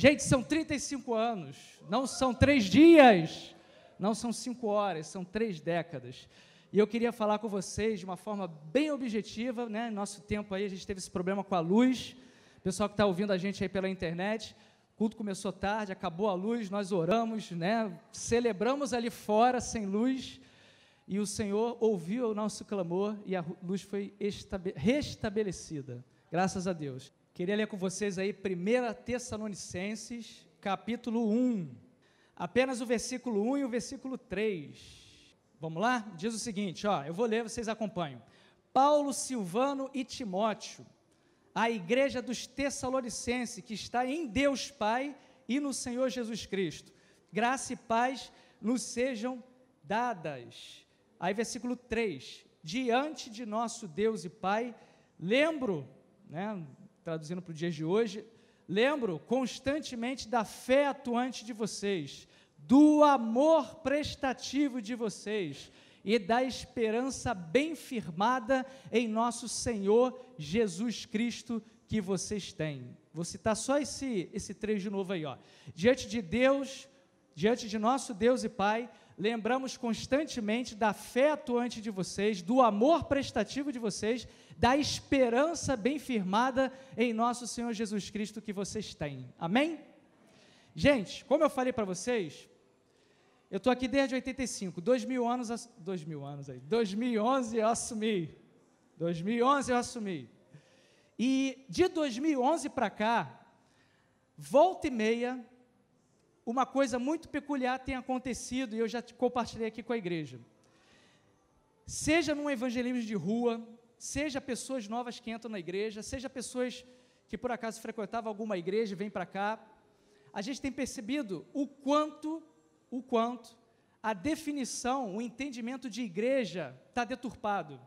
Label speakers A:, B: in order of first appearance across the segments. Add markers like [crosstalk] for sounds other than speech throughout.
A: Gente, são 35 anos, não são três dias, não são cinco horas, são três décadas. E eu queria falar com vocês de uma forma bem objetiva, né? Nosso tempo aí, a gente teve esse problema com a luz. Pessoal que está ouvindo a gente aí pela internet, o culto começou tarde, acabou a luz, nós oramos, né? Celebramos ali fora sem luz. E o Senhor ouviu o nosso clamor e a luz foi restabelecida. Graças a Deus. Queria ler com vocês aí 1 Tessalonicenses, capítulo 1. Apenas o versículo 1 e o versículo 3. Vamos lá? Diz o seguinte, ó, eu vou ler, vocês acompanham. Paulo, Silvano e Timóteo, a igreja dos Tessalonicenses, que está em Deus Pai e no Senhor Jesus Cristo. Graça e paz nos sejam dadas. Aí, versículo 3: Diante de nosso Deus e Pai, lembro, né, traduzindo para o dia de hoje, lembro constantemente da fé atuante de vocês do amor prestativo de vocês e da esperança bem firmada em nosso Senhor Jesus Cristo que vocês têm. Vou citar só esse, esse trecho de novo aí. Ó. Diante de Deus, diante de nosso Deus e Pai, lembramos constantemente da fé atuante de vocês, do amor prestativo de vocês, da esperança bem firmada em nosso Senhor Jesus Cristo que vocês têm. Amém? Gente, como eu falei para vocês, eu estou aqui desde 85, dois mil anos, dois mil anos aí, 2011 eu assumi, 2011 eu assumi. E de 2011 para cá, volta e meia, uma coisa muito peculiar tem acontecido e eu já compartilhei aqui com a igreja. Seja num evangelismo de rua, seja pessoas novas que entram na igreja, seja pessoas que por acaso frequentavam alguma igreja e vêm para cá, a gente tem percebido o quanto o quanto a definição, o entendimento de igreja está deturpado.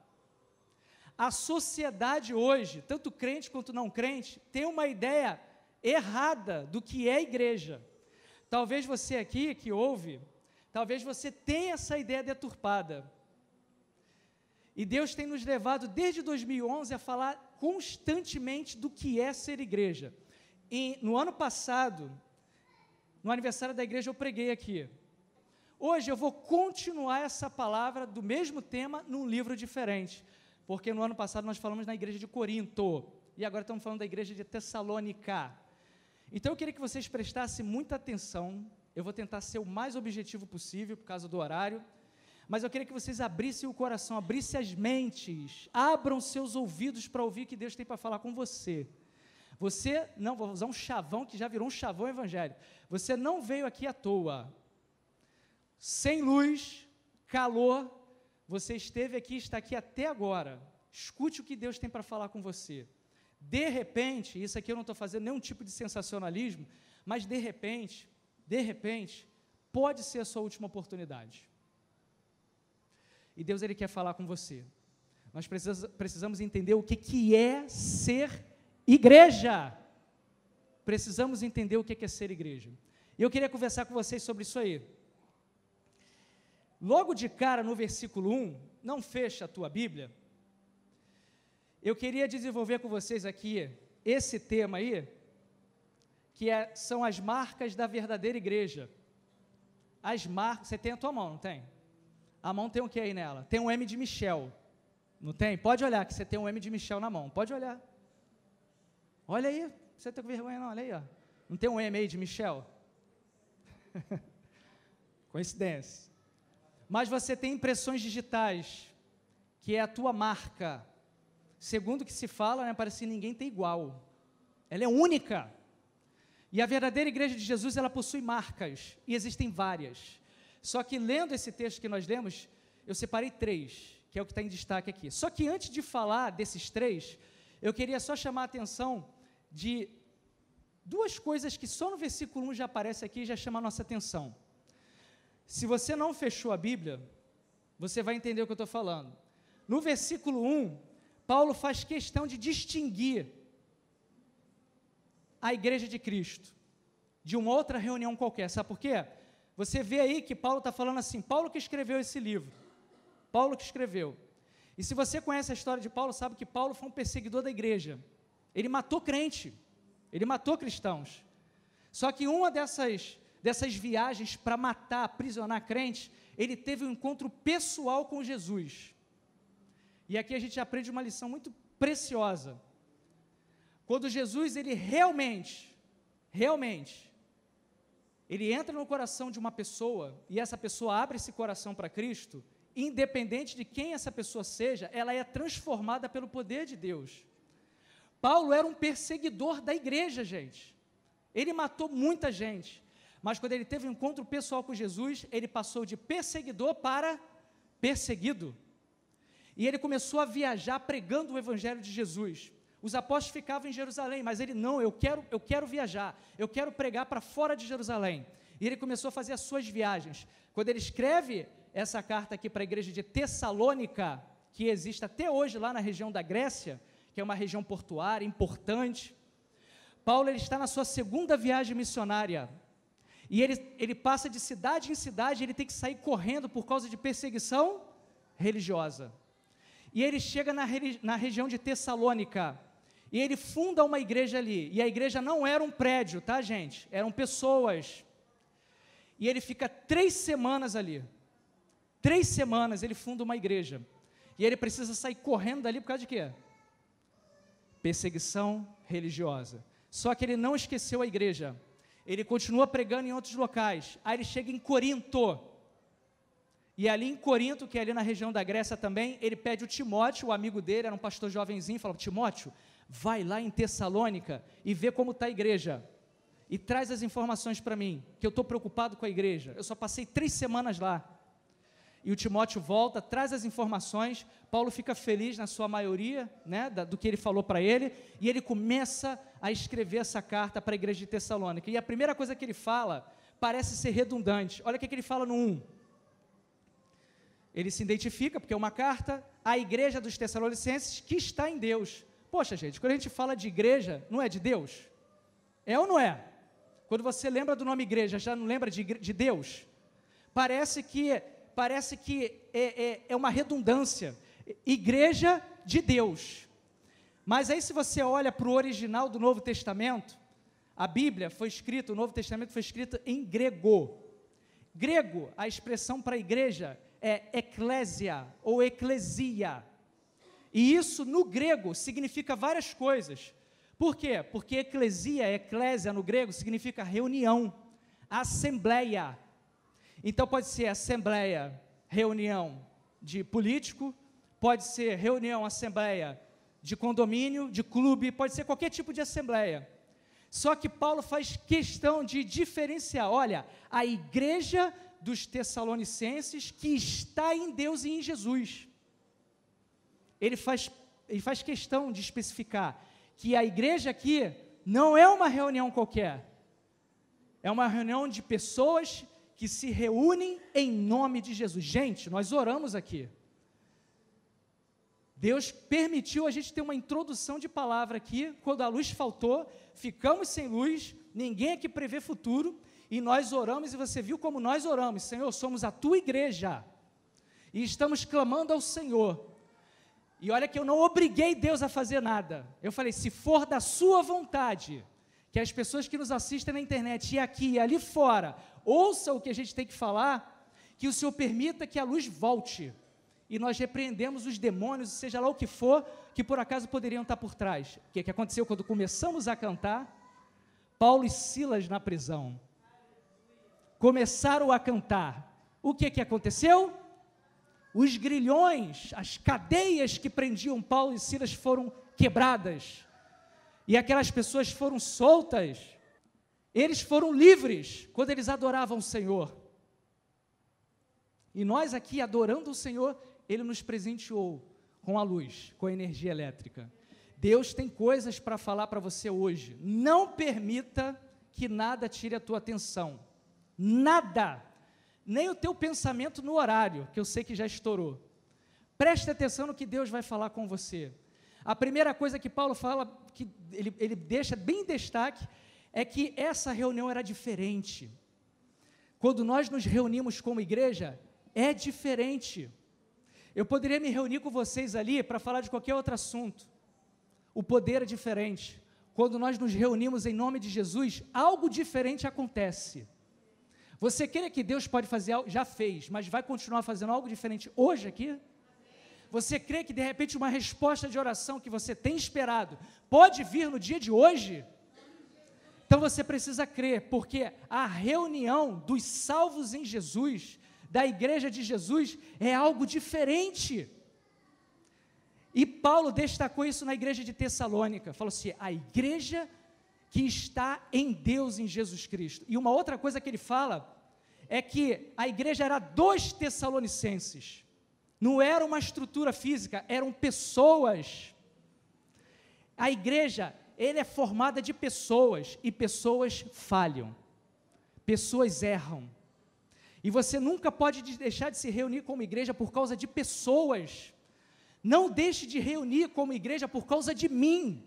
A: A sociedade hoje, tanto crente quanto não crente, tem uma ideia errada do que é igreja. Talvez você aqui que ouve, talvez você tenha essa ideia deturpada. E Deus tem nos levado desde 2011 a falar constantemente do que é ser igreja. E no ano passado, no aniversário da igreja eu preguei aqui. Hoje eu vou continuar essa palavra do mesmo tema num livro diferente, porque no ano passado nós falamos na igreja de Corinto e agora estamos falando da igreja de Tessalônica. Então eu queria que vocês prestassem muita atenção. Eu vou tentar ser o mais objetivo possível por causa do horário, mas eu queria que vocês abrissem o coração, abrissem as mentes, abram seus ouvidos para ouvir o que Deus tem para falar com você. Você, não, vou usar um chavão que já virou um chavão evangélico. Você não veio aqui à toa. Sem luz, calor, você esteve aqui, está aqui até agora. Escute o que Deus tem para falar com você. De repente, isso aqui eu não estou fazendo nenhum tipo de sensacionalismo, mas de repente, de repente, pode ser a sua última oportunidade. E Deus ele quer falar com você. Nós precisamos entender o que, que é ser Igreja! Precisamos entender o que é ser igreja. E eu queria conversar com vocês sobre isso aí. Logo de cara, no versículo 1, não fecha a tua Bíblia. Eu queria desenvolver com vocês aqui esse tema aí, que é, são as marcas da verdadeira igreja. As marcas, você tem a tua mão, não tem? A mão tem o que aí nela? Tem um M de Michel. Não tem? Pode olhar que você tem um M de Michel na mão. Pode olhar. Olha aí, você está com vergonha não, olha aí, ó. Não tem um M aí de Michel? [laughs] Coincidência. Mas você tem impressões digitais, que é a tua marca. Segundo o que se fala, né, parece que ninguém tem igual. Ela é única. E a verdadeira igreja de Jesus, ela possui marcas, e existem várias. Só que lendo esse texto que nós lemos, eu separei três, que é o que está em destaque aqui. Só que antes de falar desses três, eu queria só chamar a atenção de duas coisas que só no versículo 1 já aparece aqui e já chama a nossa atenção. Se você não fechou a Bíblia, você vai entender o que eu estou falando. No versículo 1, Paulo faz questão de distinguir a igreja de Cristo de uma outra reunião qualquer. Sabe por quê? Você vê aí que Paulo está falando assim, Paulo que escreveu esse livro. Paulo que escreveu. E se você conhece a história de Paulo, sabe que Paulo foi um perseguidor da igreja. Ele matou crente, ele matou cristãos. Só que uma dessas, dessas viagens para matar, aprisionar crente, ele teve um encontro pessoal com Jesus. E aqui a gente aprende uma lição muito preciosa. Quando Jesus, ele realmente, realmente, ele entra no coração de uma pessoa e essa pessoa abre esse coração para Cristo, independente de quem essa pessoa seja, ela é transformada pelo poder de Deus. Paulo era um perseguidor da igreja, gente. Ele matou muita gente. Mas quando ele teve um encontro pessoal com Jesus, ele passou de perseguidor para perseguido. E ele começou a viajar pregando o evangelho de Jesus. Os apóstolos ficavam em Jerusalém, mas ele não, eu quero, eu quero viajar, eu quero pregar para fora de Jerusalém. E ele começou a fazer as suas viagens. Quando ele escreve essa carta aqui para a igreja de Tessalônica, que existe até hoje lá na região da Grécia, que é uma região portuária importante, Paulo ele está na sua segunda viagem missionária. E ele, ele passa de cidade em cidade, ele tem que sair correndo por causa de perseguição religiosa. E ele chega na, na região de Tessalônica, e ele funda uma igreja ali. E a igreja não era um prédio, tá, gente? Eram pessoas. E ele fica três semanas ali. Três semanas ele funda uma igreja. E ele precisa sair correndo dali por causa de quê? Perseguição religiosa. Só que ele não esqueceu a igreja. Ele continua pregando em outros locais. Aí ele chega em Corinto. E ali em Corinto, que é ali na região da Grécia também, ele pede o Timóteo, o amigo dele, era um pastor jovenzinho, falou: Timóteo, vai lá em Tessalônica e vê como está a igreja. E traz as informações para mim, que eu estou preocupado com a igreja. Eu só passei três semanas lá. E o Timóteo volta, traz as informações. Paulo fica feliz na sua maioria, né, do que ele falou para ele, e ele começa a escrever essa carta para a igreja de Tessalônica. E a primeira coisa que ele fala parece ser redundante. Olha o que, que ele fala no 1. Ele se identifica, porque é uma carta à igreja dos Tessalonicenses que está em Deus. Poxa, gente, quando a gente fala de igreja, não é de Deus? É ou não é? Quando você lembra do nome igreja, já não lembra de, de Deus? Parece que, parece que é, é, é uma redundância. Igreja de Deus. Mas aí, se você olha para o original do Novo Testamento, a Bíblia foi escrita, o Novo Testamento foi escrito em grego. Grego, a expressão para igreja é eclésia ou eclesia. E isso no grego significa várias coisas. Por quê? Porque eclesia, eclésia no grego significa reunião, assembleia. Então pode ser assembleia, reunião de político, pode ser reunião, assembleia de condomínio, de clube, pode ser qualquer tipo de assembleia. Só que Paulo faz questão de diferenciar, olha, a igreja dos Tessalonicenses que está em Deus e em Jesus. Ele faz, ele faz questão de especificar que a igreja aqui não é uma reunião qualquer, é uma reunião de pessoas que se reúnem em nome de Jesus. Gente, nós oramos aqui. Deus permitiu a gente ter uma introdução de palavra aqui, quando a luz faltou, ficamos sem luz, ninguém aqui prevê futuro, e nós oramos, e você viu como nós oramos, Senhor, somos a tua igreja, e estamos clamando ao Senhor, e olha que eu não obriguei Deus a fazer nada. Eu falei: se for da sua vontade, que as pessoas que nos assistem na internet e aqui e ali fora ouçam o que a gente tem que falar, que o Senhor permita que a luz volte e nós repreendemos os demônios, seja lá o que for, que por acaso poderiam estar por trás. O que, que aconteceu quando começamos a cantar? Paulo e Silas na prisão. Começaram a cantar. O que, que aconteceu? os grilhões, as cadeias que prendiam Paulo e Silas foram quebradas, e aquelas pessoas foram soltas, eles foram livres quando eles adoravam o Senhor. E nós aqui adorando o Senhor, Ele nos presenteou com a luz, com a energia elétrica. Deus tem coisas para falar para você hoje. Não permita que nada tire a tua atenção. Nada nem o teu pensamento no horário, que eu sei que já estourou. Preste atenção no que Deus vai falar com você. A primeira coisa que Paulo fala, que ele, ele deixa bem em destaque, é que essa reunião era diferente. Quando nós nos reunimos como igreja, é diferente. Eu poderia me reunir com vocês ali para falar de qualquer outro assunto. O poder é diferente. quando nós nos reunimos em nome de Jesus, algo diferente acontece. Você crê que Deus pode fazer algo, já fez, mas vai continuar fazendo algo diferente hoje aqui? Você crê que de repente uma resposta de oração que você tem esperado pode vir no dia de hoje? Então você precisa crer, porque a reunião dos salvos em Jesus, da igreja de Jesus, é algo diferente. E Paulo destacou isso na igreja de Tessalônica. Falou assim: a igreja que está em Deus, em Jesus Cristo. E uma outra coisa que ele fala é que a igreja era dos Tessalonicenses. Não era uma estrutura física, eram pessoas. A igreja, ele é formada de pessoas e pessoas falham. Pessoas erram. E você nunca pode deixar de se reunir como igreja por causa de pessoas. Não deixe de reunir como igreja por causa de mim,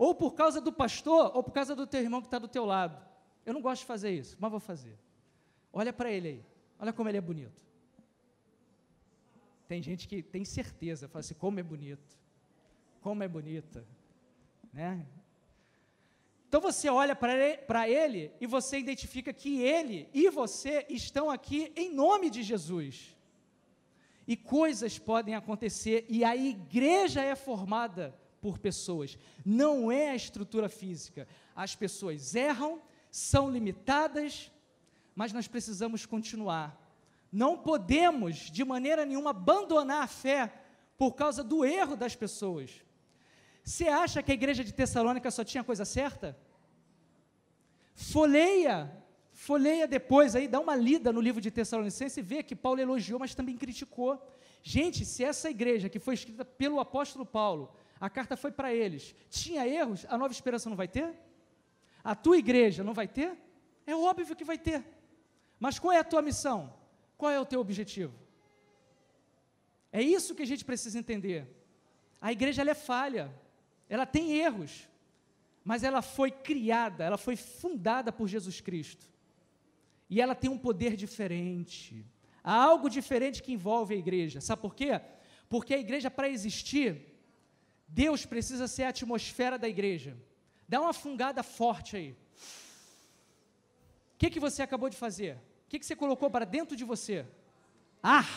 A: ou por causa do pastor, ou por causa do teu irmão que está do teu lado. Eu não gosto de fazer isso, mas vou fazer. Olha para ele aí, olha como ele é bonito. Tem gente que tem certeza, fala assim, como é bonito, como é bonita, né? Então você olha para ele e você identifica que ele e você estão aqui em nome de Jesus. E coisas podem acontecer, e a igreja é formada por pessoas, não é a estrutura física. As pessoas erram, são limitadas, mas nós precisamos continuar não podemos, de maneira nenhuma, abandonar a fé por causa do erro das pessoas. Você acha que a igreja de Tessalônica só tinha coisa certa? Folheia, folheia depois aí, dá uma lida no livro de Tessalonicenses e vê que Paulo elogiou, mas também criticou. Gente, se essa igreja que foi escrita pelo apóstolo Paulo, a carta foi para eles, tinha erros, a nova esperança não vai ter? A tua igreja não vai ter? É óbvio que vai ter. Mas qual é a tua missão? Qual é o teu objetivo? É isso que a gente precisa entender. A igreja é falha, ela tem erros, mas ela foi criada, ela foi fundada por Jesus Cristo. E ela tem um poder diferente. Há algo diferente que envolve a igreja. Sabe por quê? Porque a igreja, para existir, Deus precisa ser a atmosfera da igreja. Dá uma fungada forte aí. O que, que você acabou de fazer? que, que você colocou para dentro de você? Ar,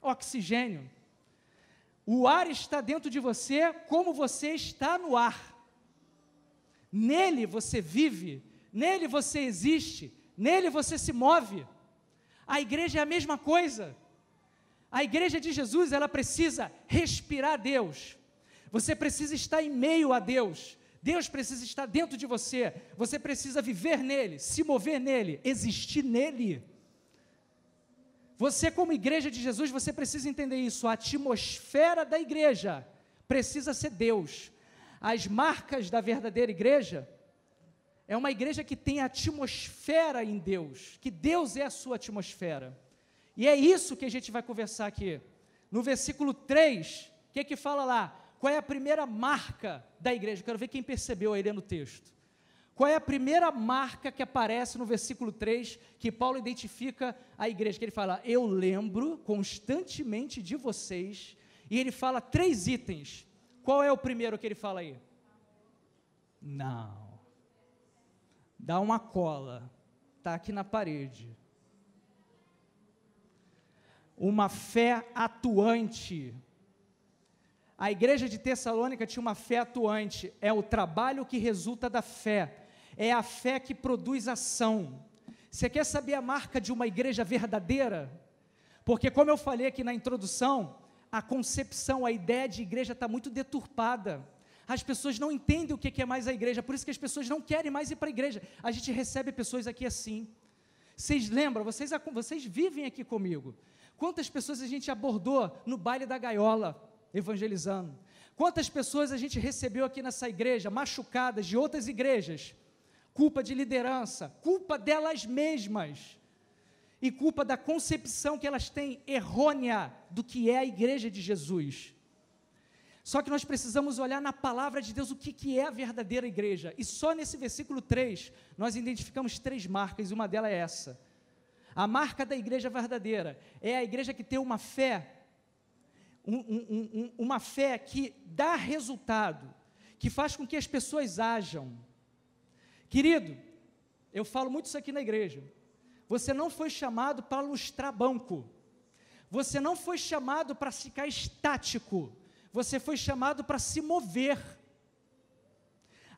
A: oxigênio. O ar está dentro de você como você está no ar. Nele você vive, nele você existe, nele você se move. A igreja é a mesma coisa. A igreja de Jesus, ela precisa respirar Deus. Você precisa estar em meio a Deus. Deus precisa estar dentro de você, você precisa viver nele, se mover nele, existir nele. Você, como igreja de Jesus, você precisa entender isso. A atmosfera da igreja precisa ser Deus. As marcas da verdadeira igreja é uma igreja que tem atmosfera em Deus, que Deus é a sua atmosfera. E é isso que a gente vai conversar aqui. No versículo 3, o que que fala lá? Qual é a primeira marca da igreja? Eu quero ver quem percebeu aí no texto. Qual é a primeira marca que aparece no versículo 3 que Paulo identifica a igreja? Que ele fala: Eu lembro constantemente de vocês. E ele fala três itens. Qual é o primeiro que ele fala aí? Não. Dá uma cola. Está aqui na parede. Uma fé atuante a igreja de Tessalônica tinha uma fé atuante, é o trabalho que resulta da fé, é a fé que produz ação. Você quer saber a marca de uma igreja verdadeira? Porque, como eu falei aqui na introdução, a concepção, a ideia de igreja está muito deturpada. As pessoas não entendem o que é mais a igreja, por isso que as pessoas não querem mais ir para a igreja. A gente recebe pessoas aqui assim. Vocês lembram, vocês, vocês vivem aqui comigo. Quantas pessoas a gente abordou no baile da gaiola? Evangelizando. Quantas pessoas a gente recebeu aqui nessa igreja, machucadas de outras igrejas? Culpa de liderança, culpa delas mesmas e culpa da concepção que elas têm errônea do que é a igreja de Jesus. Só que nós precisamos olhar na palavra de Deus o que, que é a verdadeira igreja. E só nesse versículo 3 nós identificamos três marcas, e uma delas é essa. A marca da igreja verdadeira é a igreja que tem uma fé um, um, um, uma fé que dá resultado, que faz com que as pessoas ajam. Querido, eu falo muito isso aqui na igreja. Você não foi chamado para lustrar banco. Você não foi chamado para ficar estático. Você foi chamado para se mover.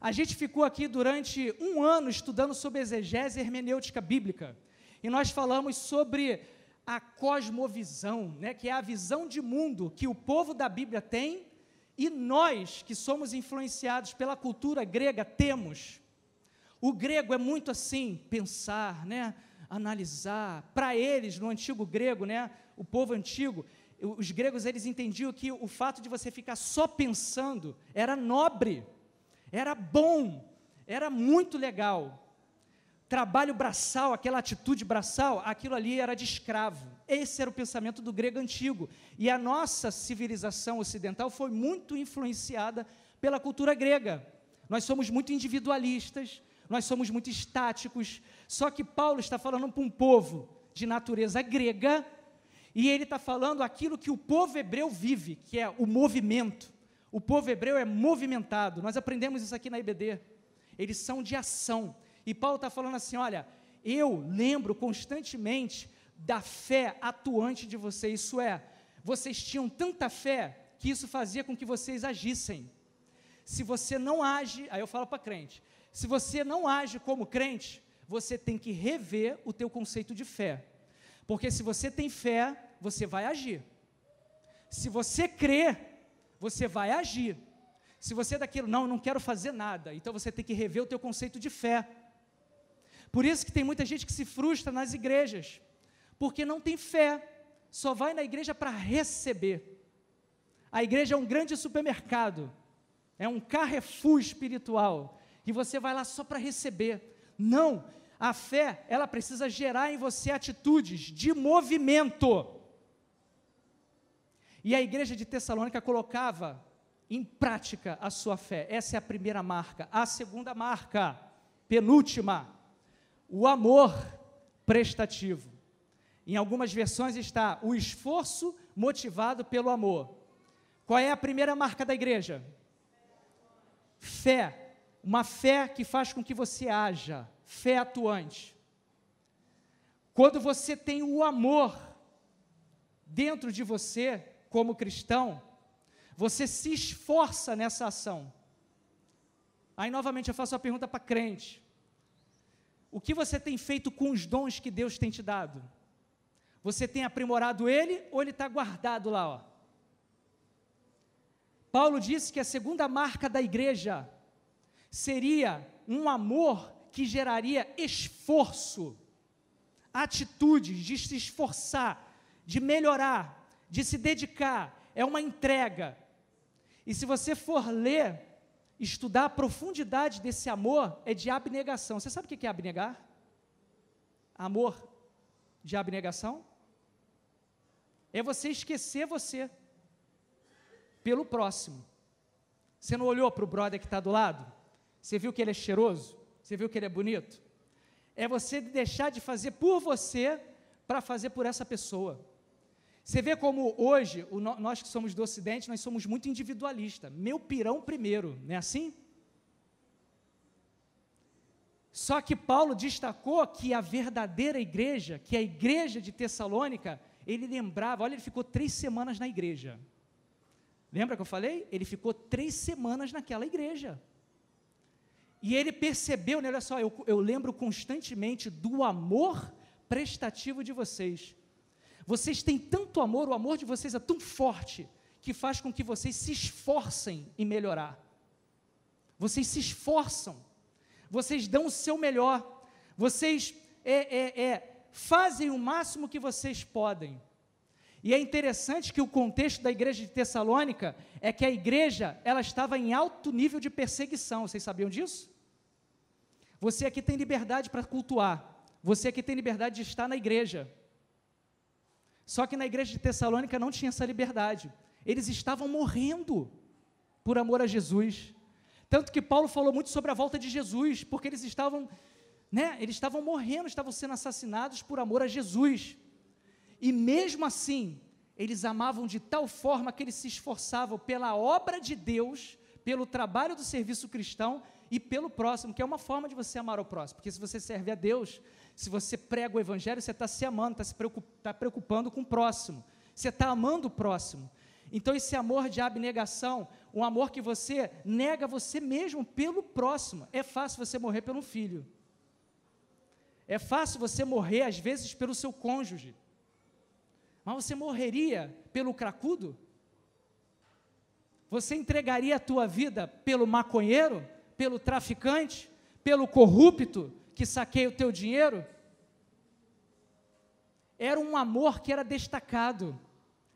A: A gente ficou aqui durante um ano estudando sobre exegese hermenêutica bíblica. E nós falamos sobre a cosmovisão, né, que é a visão de mundo que o povo da Bíblia tem e nós, que somos influenciados pela cultura grega, temos. O grego é muito assim, pensar, né, analisar. Para eles, no antigo grego, né, o povo antigo, os gregos eles entendiam que o fato de você ficar só pensando era nobre, era bom, era muito legal trabalho braçal, aquela atitude braçal, aquilo ali era de escravo. Esse era o pensamento do grego antigo. E a nossa civilização ocidental foi muito influenciada pela cultura grega. Nós somos muito individualistas, nós somos muito estáticos. Só que Paulo está falando para um povo de natureza grega, e ele está falando aquilo que o povo hebreu vive, que é o movimento. O povo hebreu é movimentado. Nós aprendemos isso aqui na IBD. Eles são de ação. E Paulo está falando assim: olha, eu lembro constantemente da fé atuante de vocês, isso é, vocês tinham tanta fé que isso fazia com que vocês agissem. Se você não age, aí eu falo para crente, se você não age como crente, você tem que rever o teu conceito de fé. Porque se você tem fé, você vai agir. Se você crê, você vai agir. Se você é daquilo, não, não quero fazer nada, então você tem que rever o teu conceito de fé. Por isso que tem muita gente que se frustra nas igrejas, porque não tem fé, só vai na igreja para receber. A igreja é um grande supermercado, é um carrefour espiritual, e você vai lá só para receber. Não, a fé, ela precisa gerar em você atitudes de movimento. E a igreja de Tessalônica colocava em prática a sua fé. Essa é a primeira marca. A segunda marca, penúltima, o amor prestativo. Em algumas versões está o esforço motivado pelo amor. Qual é a primeira marca da igreja? Fé. Uma fé que faz com que você haja, fé atuante. Quando você tem o amor dentro de você, como cristão, você se esforça nessa ação. Aí novamente eu faço a pergunta para crente: o que você tem feito com os dons que Deus tem te dado? Você tem aprimorado ele ou ele está guardado lá? Ó? Paulo disse que a segunda marca da igreja seria um amor que geraria esforço, atitudes de se esforçar, de melhorar, de se dedicar, é uma entrega. E se você for ler estudar a profundidade desse amor é de abnegação. Você sabe o que é abnegar? Amor de abnegação? É você esquecer você pelo próximo. Você não olhou para o brother que está do lado? Você viu que ele é cheiroso? Você viu que ele é bonito? É você deixar de fazer por você para fazer por essa pessoa. Você vê como hoje, nós que somos do Ocidente, nós somos muito individualistas. Meu pirão primeiro, não é assim? Só que Paulo destacou que a verdadeira igreja, que a igreja de Tessalônica, ele lembrava, olha, ele ficou três semanas na igreja. Lembra que eu falei? Ele ficou três semanas naquela igreja. E ele percebeu, né, olha só, eu, eu lembro constantemente do amor prestativo de vocês. Vocês têm tanto amor, o amor de vocês é tão forte, que faz com que vocês se esforcem em melhorar. Vocês se esforçam, vocês dão o seu melhor, vocês é, é, é, fazem o máximo que vocês podem. E é interessante que o contexto da igreja de Tessalônica é que a igreja ela estava em alto nível de perseguição. Vocês sabiam disso? Você aqui tem liberdade para cultuar. Você aqui tem liberdade de estar na igreja. Só que na igreja de Tessalônica não tinha essa liberdade. Eles estavam morrendo por amor a Jesus. Tanto que Paulo falou muito sobre a volta de Jesus, porque eles estavam, né, eles estavam morrendo, estavam sendo assassinados por amor a Jesus. E mesmo assim, eles amavam de tal forma que eles se esforçavam pela obra de Deus, pelo trabalho do serviço cristão e pelo próximo, que é uma forma de você amar o próximo. Porque se você serve a Deus, se você prega o Evangelho, você está se amando, está se tá preocupando com o próximo. Você está amando o próximo. Então, esse amor de abnegação, um amor que você nega você mesmo pelo próximo. É fácil você morrer pelo filho. É fácil você morrer, às vezes, pelo seu cônjuge. Mas você morreria pelo cracudo? Você entregaria a tua vida pelo maconheiro, pelo traficante, pelo corrupto que saqueia o teu dinheiro? Era um amor que era destacado.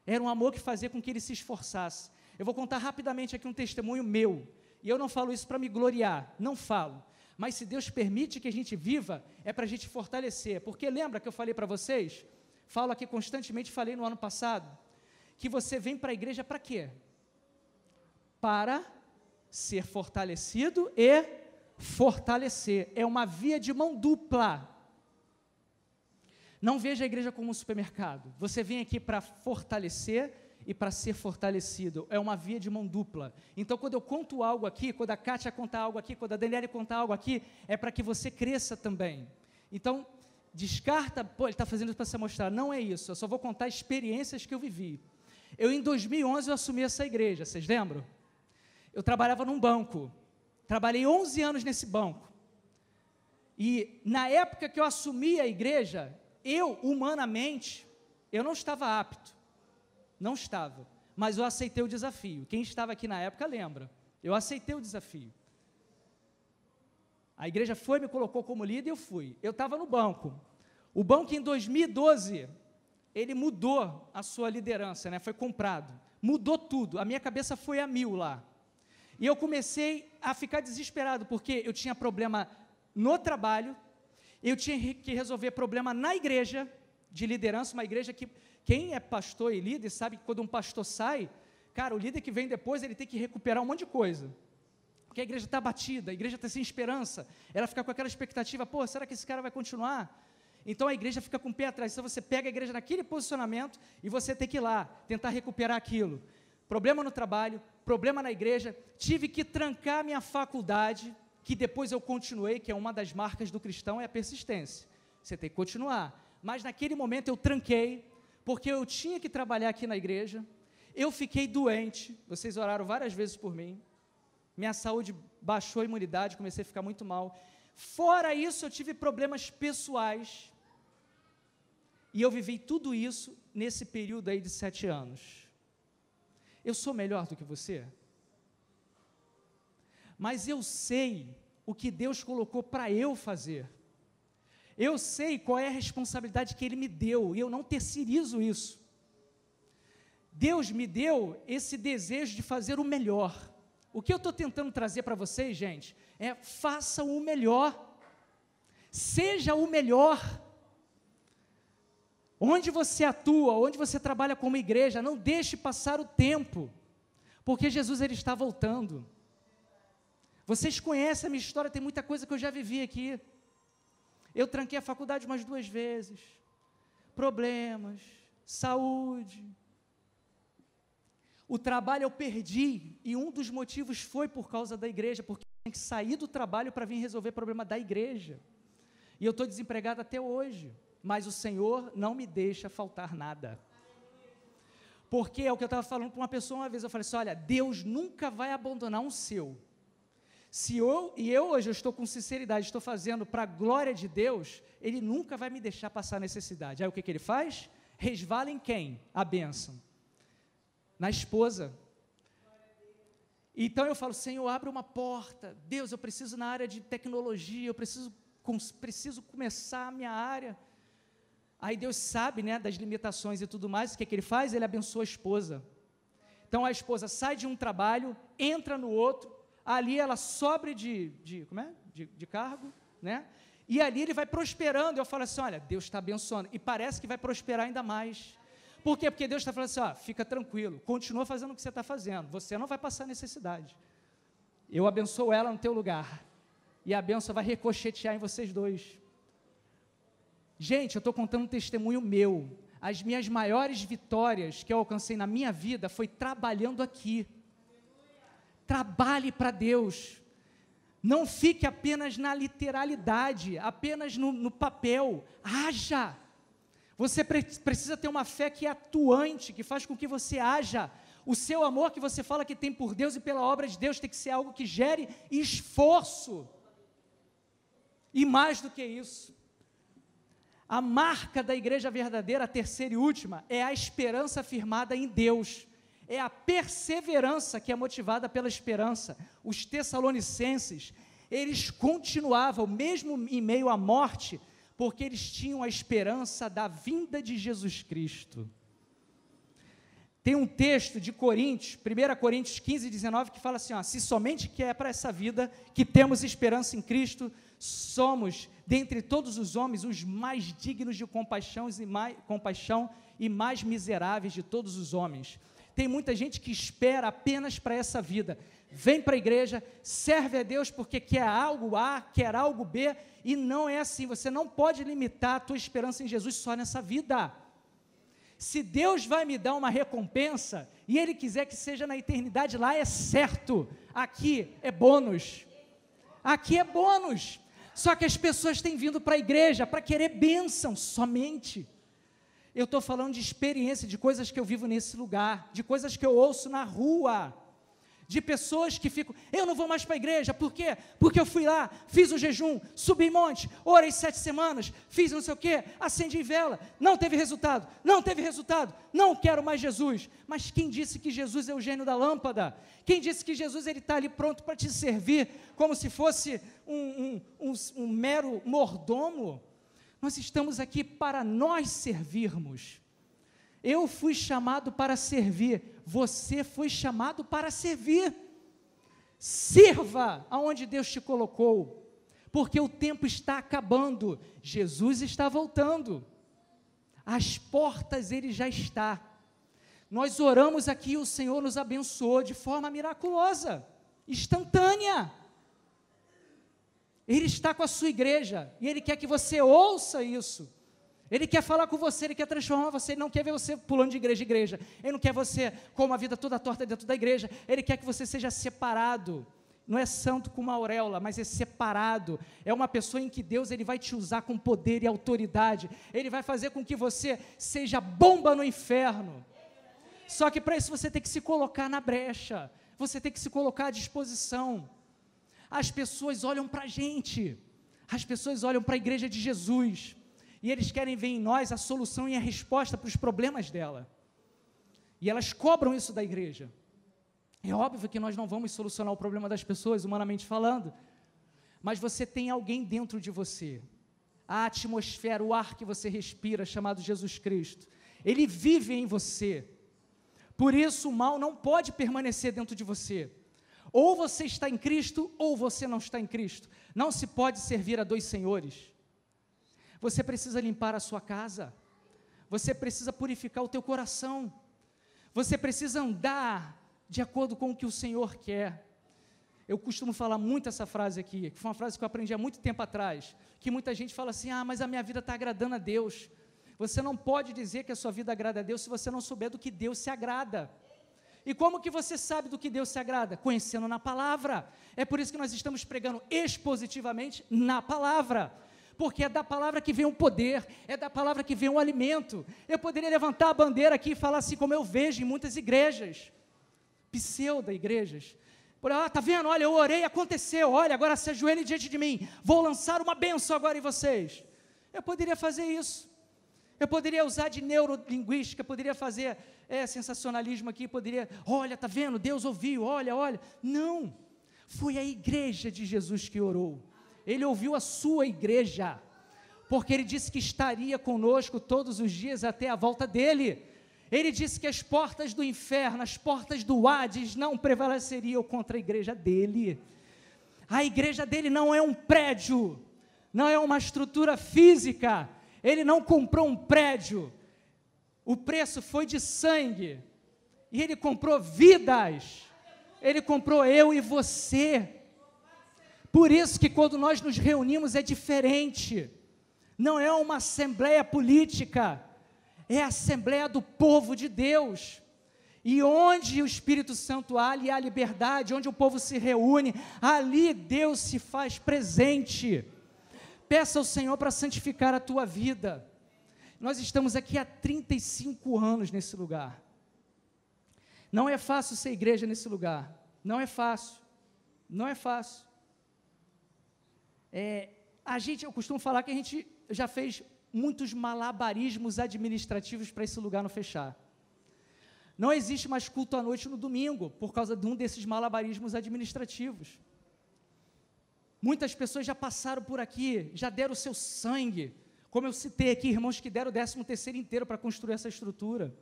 A: Era um amor que fazia com que ele se esforçasse. Eu vou contar rapidamente aqui um testemunho meu. E eu não falo isso para me gloriar, não falo. Mas se Deus permite que a gente viva, é para a gente fortalecer. Porque lembra que eu falei para vocês? Falo aqui constantemente, falei no ano passado, que você vem para a igreja para quê? Para ser fortalecido e fortalecer. É uma via de mão dupla. Não veja a igreja como um supermercado. Você vem aqui para fortalecer e para ser fortalecido. É uma via de mão dupla. Então, quando eu conto algo aqui, quando a Kátia contar algo aqui, quando a Daniela contar algo aqui, é para que você cresça também. Então, descarta, pô, ele está fazendo isso para se mostrar. Não é isso, eu só vou contar experiências que eu vivi. Eu, em 2011, eu assumi essa igreja, vocês lembram? Eu trabalhava num banco. Trabalhei 11 anos nesse banco. E, na época que eu assumi a igreja, eu, humanamente, eu não estava apto. Não estava. Mas eu aceitei o desafio. Quem estava aqui na época lembra. Eu aceitei o desafio. A igreja foi, me colocou como líder e eu fui. Eu estava no banco. O banco em 2012, ele mudou a sua liderança, né? foi comprado. Mudou tudo. A minha cabeça foi a mil lá. E eu comecei a ficar desesperado, porque eu tinha problema no trabalho, eu tinha que resolver problema na igreja, de liderança, uma igreja que quem é pastor e líder sabe que quando um pastor sai, cara, o líder que vem depois, ele tem que recuperar um monte de coisa. Porque a igreja está batida, a igreja está sem esperança, ela fica com aquela expectativa, pô, será que esse cara vai continuar? Então a igreja fica com o pé atrás. Então você pega a igreja naquele posicionamento e você tem que ir lá, tentar recuperar aquilo. Problema no trabalho, problema na igreja, tive que trancar minha faculdade, que depois eu continuei, que é uma das marcas do cristão, é a persistência. Você tem que continuar. Mas naquele momento eu tranquei, porque eu tinha que trabalhar aqui na igreja. Eu fiquei doente, vocês oraram várias vezes por mim. Minha saúde baixou a imunidade, comecei a ficar muito mal. Fora isso, eu tive problemas pessoais. E eu vivi tudo isso nesse período aí de sete anos. Eu sou melhor do que você? Mas eu sei o que Deus colocou para eu fazer. Eu sei qual é a responsabilidade que Ele me deu e eu não terceirizo isso. Deus me deu esse desejo de fazer o melhor. O que eu estou tentando trazer para vocês, gente, é faça o melhor. Seja o melhor. Onde você atua, onde você trabalha como igreja, não deixe passar o tempo, porque Jesus ele está voltando. Vocês conhecem a minha história, tem muita coisa que eu já vivi aqui. Eu tranquei a faculdade umas duas vezes. Problemas, saúde. O trabalho eu perdi, e um dos motivos foi por causa da igreja, porque eu tinha que sair do trabalho para vir resolver problema da igreja. E eu estou desempregado até hoje, mas o Senhor não me deixa faltar nada. Porque é o que eu estava falando para uma pessoa uma vez, eu falei assim: olha, Deus nunca vai abandonar um seu. Se eu, e eu hoje eu estou com sinceridade, estou fazendo para a glória de Deus, Ele nunca vai me deixar passar necessidade. Aí o que, que Ele faz? Resvala em quem? A bênção. Na esposa. Então eu falo, Senhor, abre uma porta. Deus, eu preciso na área de tecnologia, eu preciso, preciso começar a minha área. Aí Deus sabe né, das limitações e tudo mais, o que, que Ele faz? Ele abençoa a esposa. Então a esposa sai de um trabalho, entra no outro, ali ela sobre de, de como é? De, de cargo, né? E ali ele vai prosperando. Eu falo assim: olha, Deus está abençoando. E parece que vai prosperar ainda mais. Por quê? Porque Deus está falando assim: ó, fica tranquilo, continua fazendo o que você está fazendo. Você não vai passar necessidade. Eu abençoo ela no teu lugar. E a benção vai ricochetear em vocês dois. Gente, eu estou contando um testemunho meu. As minhas maiores vitórias que eu alcancei na minha vida foi trabalhando aqui Trabalhe para Deus. Não fique apenas na literalidade, apenas no, no papel. Haja. Você pre precisa ter uma fé que é atuante, que faz com que você haja. O seu amor que você fala que tem por Deus e pela obra de Deus tem que ser algo que gere esforço. E mais do que isso, a marca da igreja verdadeira, a terceira e última, é a esperança firmada em Deus. É a perseverança que é motivada pela esperança. Os tessalonicenses, eles continuavam, mesmo em meio à morte, porque eles tinham a esperança da vinda de Jesus Cristo. Tem um texto de Coríntios, 1 Coríntios 15, 19, que fala assim: ó, se somente que é para essa vida que temos esperança em Cristo, somos, dentre todos os homens, os mais dignos de compaixão e mais, compaixão e mais miseráveis de todos os homens. Tem muita gente que espera apenas para essa vida. Vem para a igreja, serve a Deus porque quer algo A, quer algo B, e não é assim. Você não pode limitar a tua esperança em Jesus só nessa vida. Se Deus vai me dar uma recompensa e Ele quiser que seja na eternidade, lá é certo. Aqui é bônus. Aqui é bônus. Só que as pessoas têm vindo para a igreja para querer bênção somente. Eu estou falando de experiência, de coisas que eu vivo nesse lugar, de coisas que eu ouço na rua de pessoas que ficam, eu não vou mais para a igreja, por quê? Porque eu fui lá, fiz o jejum, subi monte, orei sete semanas, fiz não sei o quê, acendi vela, não teve resultado, não teve resultado, não quero mais Jesus. Mas quem disse que Jesus é o gênio da lâmpada? Quem disse que Jesus ele está ali pronto para te servir, como se fosse um, um, um, um mero mordomo? Nós estamos aqui para nós servirmos. Eu fui chamado para servir, você foi chamado para servir. Sirva aonde Deus te colocou, porque o tempo está acabando, Jesus está voltando, as portas ele já está. Nós oramos aqui, o Senhor nos abençoou de forma miraculosa, instantânea. Ele está com a sua igreja e ele quer que você ouça isso. Ele quer falar com você, ele quer transformar você, ele não quer ver você pulando de igreja em igreja. Ele não quer você com uma vida toda torta dentro da igreja. Ele quer que você seja separado. Não é santo com uma auréola, mas é separado. É uma pessoa em que Deus ele vai te usar com poder e autoridade. Ele vai fazer com que você seja bomba no inferno. Só que para isso você tem que se colocar na brecha. Você tem que se colocar à disposição. As pessoas olham para a gente. As pessoas olham para a igreja de Jesus e eles querem ver em nós a solução e a resposta para os problemas dela. E elas cobram isso da igreja. É óbvio que nós não vamos solucionar o problema das pessoas, humanamente falando, mas você tem alguém dentro de você. A atmosfera, o ar que você respira, chamado Jesus Cristo, ele vive em você. Por isso o mal não pode permanecer dentro de você. Ou você está em Cristo, ou você não está em Cristo. Não se pode servir a dois senhores. Você precisa limpar a sua casa. Você precisa purificar o teu coração. Você precisa andar de acordo com o que o Senhor quer. Eu costumo falar muito essa frase aqui, que foi uma frase que eu aprendi há muito tempo atrás, que muita gente fala assim: "Ah, mas a minha vida está agradando a Deus". Você não pode dizer que a sua vida agrada a Deus se você não souber do que Deus se agrada. E como que você sabe do que Deus se agrada? Conhecendo na palavra. É por isso que nós estamos pregando expositivamente na palavra porque é da palavra que vem o poder, é da palavra que vem o alimento. Eu poderia levantar a bandeira aqui e falar assim, como eu vejo em muitas igrejas, pseudo-igrejas. Por ah, tá vendo? Olha, eu orei, aconteceu. Olha, agora se ajoelhe diante de mim. Vou lançar uma benção agora em vocês. Eu poderia fazer isso. Eu poderia usar de neurolinguística, poderia fazer é, sensacionalismo aqui, poderia, olha, tá vendo? Deus ouviu, olha, olha. Não. Foi a igreja de Jesus que orou ele ouviu a sua igreja, porque ele disse que estaria conosco todos os dias até a volta dele. Ele disse que as portas do inferno, as portas do Hades não prevaleceriam contra a igreja dele. A igreja dele não é um prédio, não é uma estrutura física. Ele não comprou um prédio. O preço foi de sangue. E ele comprou vidas. Ele comprou eu e você. Por isso que quando nós nos reunimos é diferente. Não é uma assembleia política, é a assembleia do povo de Deus. E onde o Espírito Santo ali há liberdade, onde o povo se reúne, ali Deus se faz presente. Peça ao Senhor para santificar a tua vida. Nós estamos aqui há 35 anos nesse lugar. Não é fácil ser igreja nesse lugar. Não é fácil. Não é fácil. É, a gente, eu costumo falar que a gente já fez muitos malabarismos administrativos para esse lugar não fechar. Não existe mais culto à noite no domingo, por causa de um desses malabarismos administrativos. Muitas pessoas já passaram por aqui, já deram o seu sangue, como eu citei aqui, irmãos que deram o décimo terceiro inteiro para construir essa estrutura.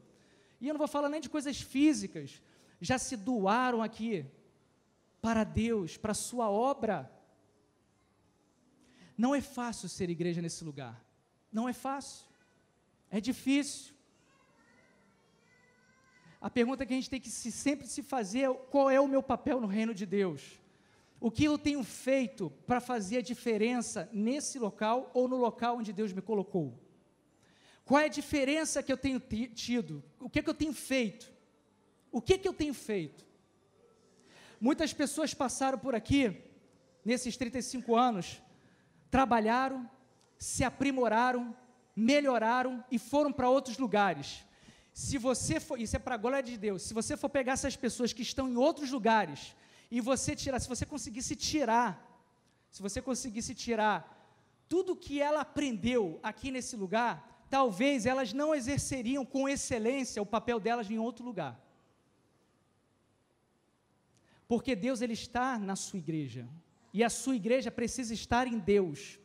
A: E eu não vou falar nem de coisas físicas, já se doaram aqui para Deus, para a sua obra. Não é fácil ser igreja nesse lugar. Não é fácil. É difícil. A pergunta que a gente tem que se, sempre se fazer é qual é o meu papel no reino de Deus? O que eu tenho feito para fazer a diferença nesse local ou no local onde Deus me colocou? Qual é a diferença que eu tenho tido? O que, é que eu tenho feito? O que, é que eu tenho feito? Muitas pessoas passaram por aqui, nesses 35 anos, trabalharam, se aprimoraram, melhoraram e foram para outros lugares. Se você for, isso é para a glória de Deus, se você for pegar essas pessoas que estão em outros lugares e você tirar, se você conseguisse tirar, se você conseguisse tirar tudo que ela aprendeu aqui nesse lugar, talvez elas não exerceriam com excelência o papel delas em outro lugar. Porque Deus ele está na sua igreja, e a sua igreja precisa estar em Deus.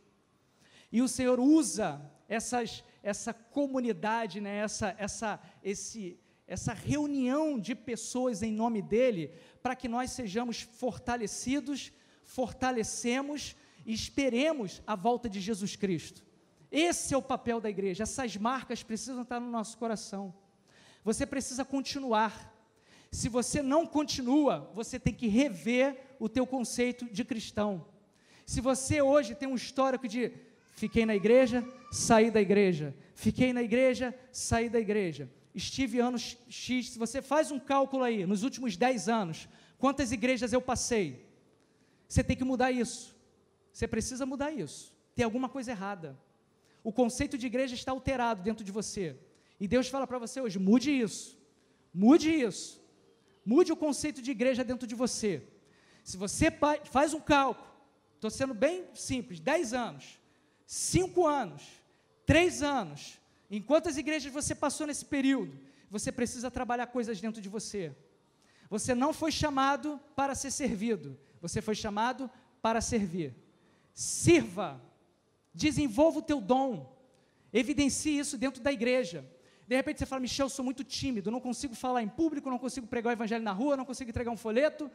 A: E o Senhor usa essas, essa comunidade, né, essa, essa, esse, essa reunião de pessoas em nome dEle, para que nós sejamos fortalecidos, fortalecemos e esperemos a volta de Jesus Cristo. Esse é o papel da igreja, essas marcas precisam estar no nosso coração. Você precisa continuar. Se você não continua, você tem que rever o teu conceito de cristão. Se você hoje tem um histórico de Fiquei na igreja, saí da igreja. Fiquei na igreja, saí da igreja. Estive anos X. Se você faz um cálculo aí, nos últimos 10 anos, quantas igrejas eu passei? Você tem que mudar isso. Você precisa mudar isso. Tem alguma coisa errada. O conceito de igreja está alterado dentro de você. E Deus fala para você hoje: mude isso. Mude isso. Mude o conceito de igreja dentro de você. Se você faz um cálculo, estou sendo bem simples, 10 anos cinco anos, três anos, em quantas igrejas você passou nesse período, você precisa trabalhar coisas dentro de você. Você não foi chamado para ser servido, você foi chamado para servir. Sirva, desenvolva o teu dom, evidencie isso dentro da igreja. De repente você fala, Michel, eu sou muito tímido, não consigo falar em público, não consigo pregar o evangelho na rua, não consigo entregar um folheto.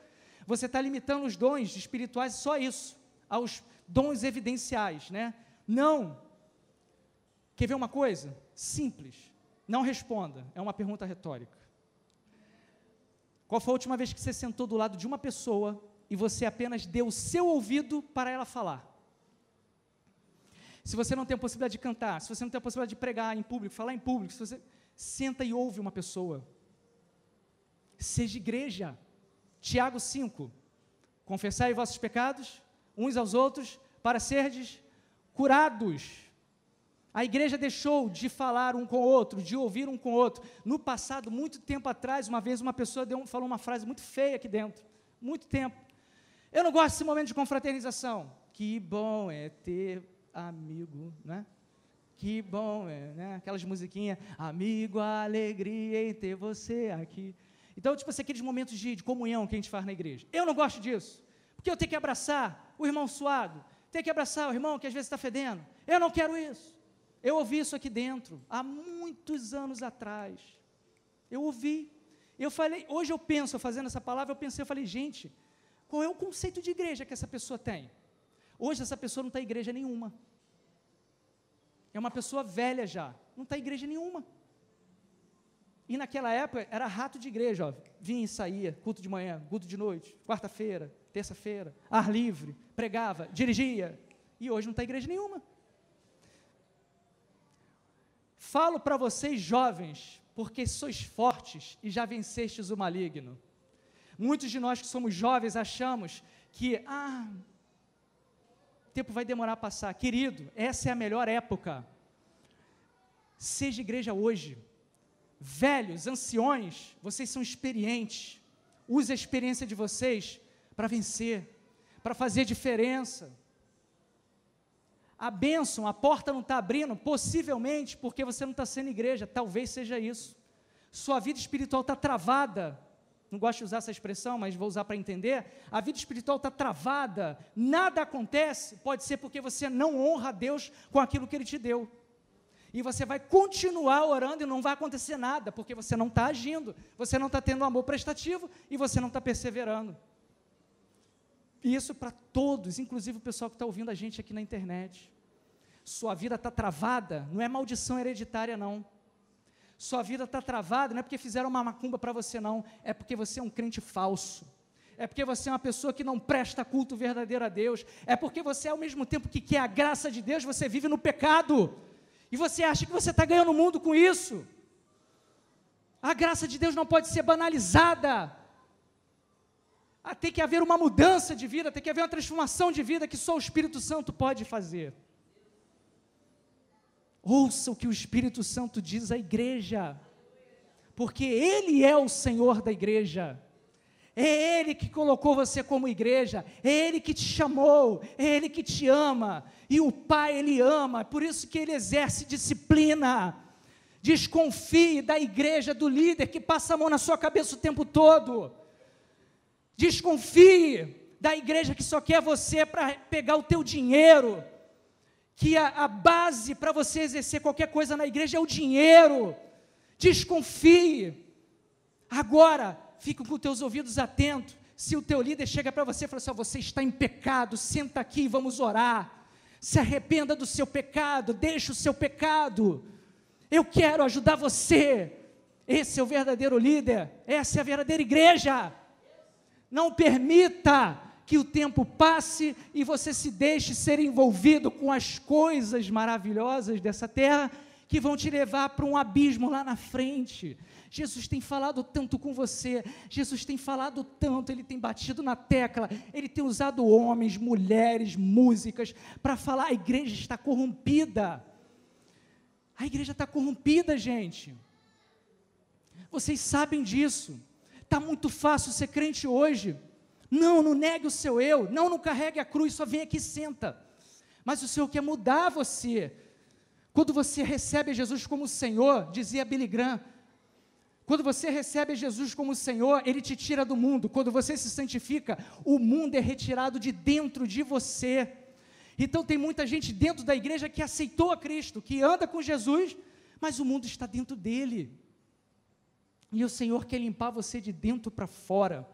A: Você está limitando os dons espirituais só isso, aos dons evidenciais, né? Não. Quer ver uma coisa? Simples. Não responda. É uma pergunta retórica. Qual foi a última vez que você sentou do lado de uma pessoa e você apenas deu o seu ouvido para ela falar? Se você não tem a possibilidade de cantar, se você não tem a possibilidade de pregar em público, falar em público, se você senta e ouve uma pessoa. Seja igreja. Tiago 5. Confessai vossos pecados uns aos outros para serdes curados. A igreja deixou de falar um com o outro, de ouvir um com o outro. No passado, muito tempo atrás, uma vez uma pessoa falou uma frase muito feia aqui dentro. Muito tempo. Eu não gosto desse momento de confraternização. Que bom é ter amigo, né? Que bom é, né? Aquelas musiquinhas, amigo, alegria em ter você aqui. Então, tipo assim, aqueles momentos de, de comunhão que a gente faz na igreja. Eu não gosto disso, porque eu tenho que abraçar o irmão suado, ter que abraçar o irmão que às vezes está fedendo. Eu não quero isso. Eu ouvi isso aqui dentro, há muitos anos atrás. Eu ouvi. Eu falei, hoje eu penso, fazendo essa palavra, eu pensei, eu falei, gente, qual é o conceito de igreja que essa pessoa tem? Hoje essa pessoa não está em igreja nenhuma. É uma pessoa velha já, não está em igreja nenhuma. E naquela época era rato de igreja, ó. vinha e saía, culto de manhã, culto de noite, quarta-feira, terça-feira, ar livre, pregava, dirigia, e hoje não está igreja nenhuma. Falo para vocês, jovens, porque sois fortes e já vencestes o maligno. Muitos de nós que somos jovens achamos que, ah, tempo vai demorar a passar. Querido, essa é a melhor época. Seja igreja hoje. Velhos, anciões, vocês são experientes. Use a experiência de vocês para vencer, para fazer diferença. A bênção, a porta não está abrindo, possivelmente porque você não está sendo igreja, talvez seja isso. Sua vida espiritual está travada. Não gosto de usar essa expressão, mas vou usar para entender. A vida espiritual está travada, nada acontece, pode ser porque você não honra a Deus com aquilo que Ele te deu. E você vai continuar orando e não vai acontecer nada, porque você não está agindo, você não está tendo amor prestativo e você não está perseverando. E isso para todos, inclusive o pessoal que está ouvindo a gente aqui na internet. Sua vida está travada, não é maldição hereditária, não. Sua vida está travada, não é porque fizeram uma macumba para você, não. É porque você é um crente falso. É porque você é uma pessoa que não presta culto verdadeiro a Deus. É porque você, ao mesmo tempo que quer a graça de Deus, você vive no pecado. E você acha que você está ganhando o mundo com isso. A graça de Deus não pode ser banalizada. Ah, tem que haver uma mudança de vida, tem que haver uma transformação de vida que só o Espírito Santo pode fazer. Ouça o que o Espírito Santo diz à igreja, porque Ele é o Senhor da igreja. É Ele que colocou você como igreja, é Ele que te chamou, é Ele que te ama, e o Pai Ele ama, por isso que Ele exerce disciplina. Desconfie da igreja, do líder que passa a mão na sua cabeça o tempo todo. Desconfie da igreja que só quer você para pegar o teu dinheiro. Que a, a base para você exercer qualquer coisa na igreja é o dinheiro. Desconfie. Agora, fique com os teus ouvidos atentos. Se o teu líder chega para você e fala assim: oh, você está em pecado, senta aqui e vamos orar. Se arrependa do seu pecado, deixa o seu pecado. Eu quero ajudar você. Esse é o verdadeiro líder, essa é a verdadeira igreja. Não permita que o tempo passe e você se deixe ser envolvido com as coisas maravilhosas dessa terra que vão te levar para um abismo lá na frente. Jesus tem falado tanto com você, Jesus tem falado tanto, ele tem batido na tecla, ele tem usado homens, mulheres, músicas para falar: a igreja está corrompida. A igreja está corrompida, gente. Vocês sabem disso. Está muito fácil ser crente hoje. Não, não negue o seu eu. Não, não carregue a cruz, só vem aqui e senta. Mas o Senhor quer mudar você. Quando você recebe Jesus como Senhor, dizia Billy Graham, quando você recebe Jesus como Senhor, Ele te tira do mundo. Quando você se santifica, o mundo é retirado de dentro de você. Então tem muita gente dentro da igreja que aceitou a Cristo, que anda com Jesus, mas o mundo está dentro dele. E o Senhor quer limpar você de dentro para fora.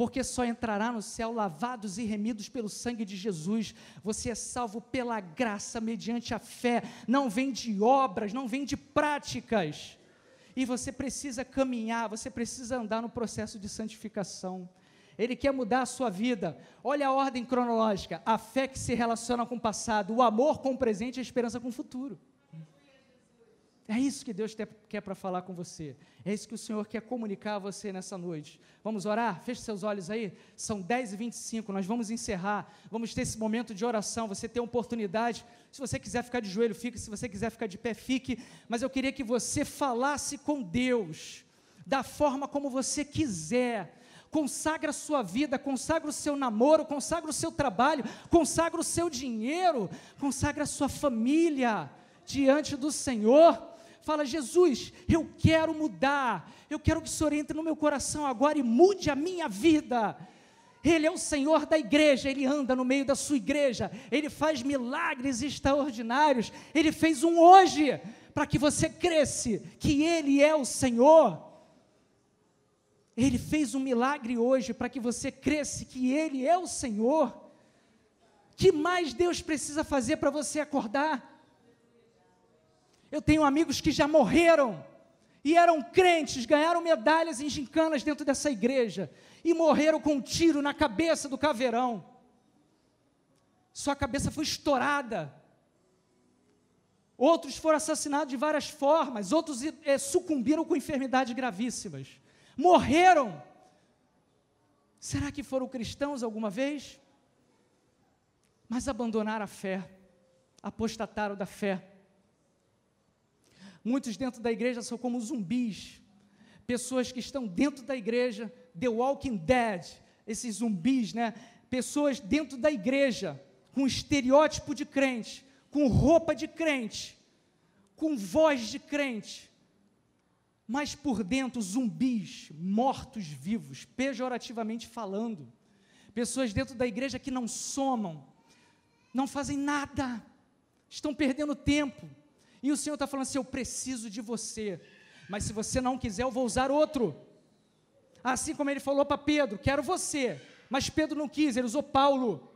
A: Porque só entrará no céu lavados e remidos pelo sangue de Jesus. Você é salvo pela graça, mediante a fé. Não vem de obras, não vem de práticas. E você precisa caminhar, você precisa andar no processo de santificação. Ele quer mudar a sua vida. Olha a ordem cronológica: a fé que se relaciona com o passado, o amor com o presente e a esperança com o futuro. É isso que Deus quer para falar com você. É isso que o Senhor quer comunicar a você nessa noite. Vamos orar? Feche seus olhos aí. São 10 e 25 nós vamos encerrar. Vamos ter esse momento de oração. Você tem a oportunidade. Se você quiser ficar de joelho, fique. Se você quiser ficar de pé, fique. Mas eu queria que você falasse com Deus da forma como você quiser consagra a sua vida, consagra o seu namoro, consagra o seu trabalho, consagra o seu dinheiro, consagra a sua família diante do Senhor fala: Jesus, eu quero mudar, eu quero que o Senhor entre no meu coração agora e mude a minha vida. Ele é o Senhor da igreja, ele anda no meio da sua igreja, ele faz milagres extraordinários. Ele fez um hoje para que você cresce que ele é o Senhor. Ele fez um milagre hoje para que você cresça que ele é o Senhor. Que mais Deus precisa fazer para você acordar? Eu tenho amigos que já morreram e eram crentes, ganharam medalhas em gincanas dentro dessa igreja e morreram com um tiro na cabeça do caveirão. Sua cabeça foi estourada. outros foram assassinados de várias formas, outros é, sucumbiram com enfermidades gravíssimas, morreram. Será que foram cristãos alguma vez? Mas abandonaram a fé, apostataram da fé. Muitos dentro da igreja são como zumbis, pessoas que estão dentro da igreja, The Walking Dead, esses zumbis, né? Pessoas dentro da igreja, com estereótipo de crente, com roupa de crente, com voz de crente, mas por dentro zumbis, mortos vivos, pejorativamente falando. Pessoas dentro da igreja que não somam, não fazem nada, estão perdendo tempo. E o Senhor está falando assim: eu preciso de você, mas se você não quiser, eu vou usar outro. Assim como ele falou para Pedro: quero você, mas Pedro não quis, ele usou Paulo.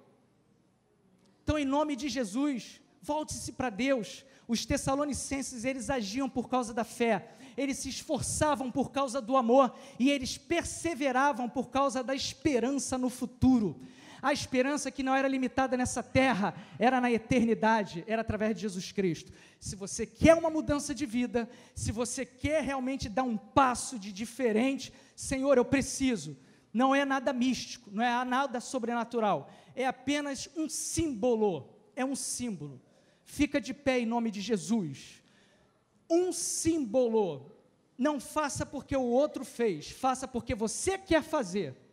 A: Então, em nome de Jesus, volte-se para Deus. Os tessalonicenses, eles agiam por causa da fé, eles se esforçavam por causa do amor e eles perseveravam por causa da esperança no futuro. A esperança que não era limitada nessa terra, era na eternidade, era através de Jesus Cristo. Se você quer uma mudança de vida, se você quer realmente dar um passo de diferente, Senhor, eu preciso. Não é nada místico, não é nada sobrenatural, é apenas um símbolo, é um símbolo. Fica de pé em nome de Jesus. Um símbolo. Não faça porque o outro fez, faça porque você quer fazer.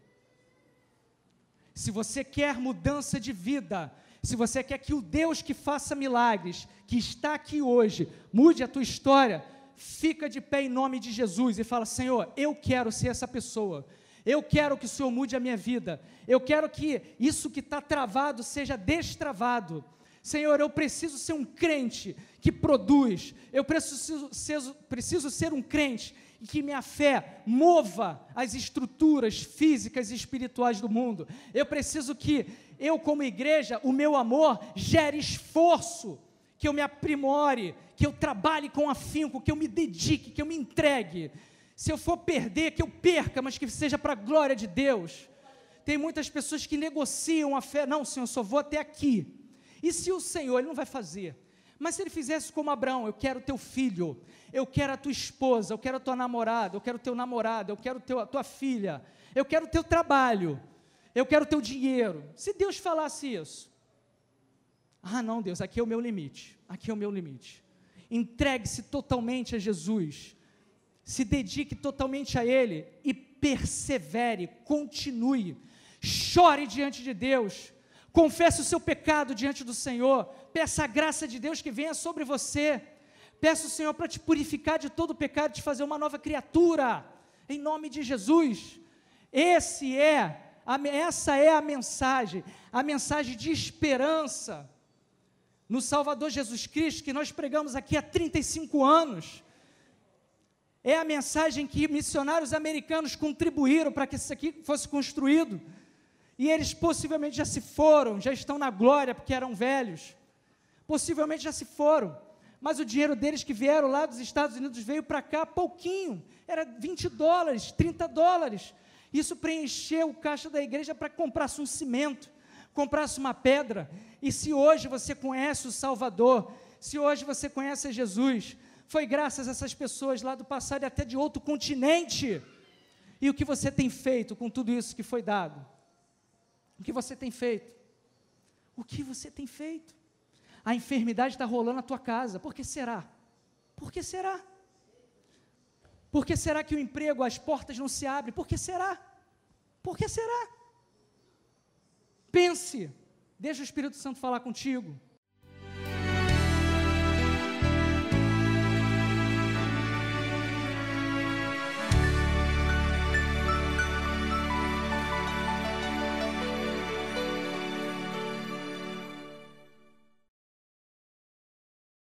A: Se você quer mudança de vida, se você quer que o Deus que faça milagres, que está aqui hoje, mude a tua história, fica de pé em nome de Jesus e fala: Senhor, eu quero ser essa pessoa. Eu quero que o Senhor mude a minha vida. Eu quero que isso que está travado seja destravado. Senhor, eu preciso ser um crente que produz. Eu preciso ser, preciso ser um crente e que minha fé mova as estruturas físicas e espirituais do mundo. Eu preciso que eu, como igreja, o meu amor gere esforço, que eu me aprimore, que eu trabalhe com afinco, que eu me dedique, que eu me entregue. Se eu for perder, que eu perca, mas que seja para a glória de Deus. Tem muitas pessoas que negociam a fé. Não, Senhor, só vou até aqui. E se o Senhor, Ele não vai fazer. Mas se Ele fizesse como Abraão, eu quero teu filho, eu quero a tua esposa, eu quero a tua namorada, eu quero o teu namorado, eu quero teu, a tua filha, eu quero o teu trabalho, eu quero o teu dinheiro. Se Deus falasse isso, ah, não, Deus, aqui é o meu limite, aqui é o meu limite. Entregue-se totalmente a Jesus, se dedique totalmente a Ele e persevere, continue, chore diante de Deus confesse o seu pecado diante do Senhor, peça a graça de Deus que venha sobre você, peça o Senhor para te purificar de todo o pecado, te fazer uma nova criatura, em nome de Jesus. Esse é, a, essa é a mensagem, a mensagem de esperança no Salvador Jesus Cristo que nós pregamos aqui há 35 anos. É a mensagem que missionários americanos contribuíram para que isso aqui fosse construído e eles possivelmente já se foram, já estão na glória porque eram velhos. Possivelmente já se foram. Mas o dinheiro deles que vieram lá dos Estados Unidos veio para cá pouquinho. Era 20 dólares, 30 dólares. Isso preencheu o caixa da igreja para comprasse um cimento, comprasse uma pedra. E se hoje você conhece o Salvador, se hoje você conhece Jesus, foi graças a essas pessoas lá do passado e até de outro continente. E o que você tem feito com tudo isso que foi dado? O que você tem feito? O que você tem feito? A enfermidade está rolando na tua casa. Por que será? Por que será? Por que será que o emprego, as portas não se abrem? Por que será? Por que será? Pense, deixa o Espírito Santo falar contigo.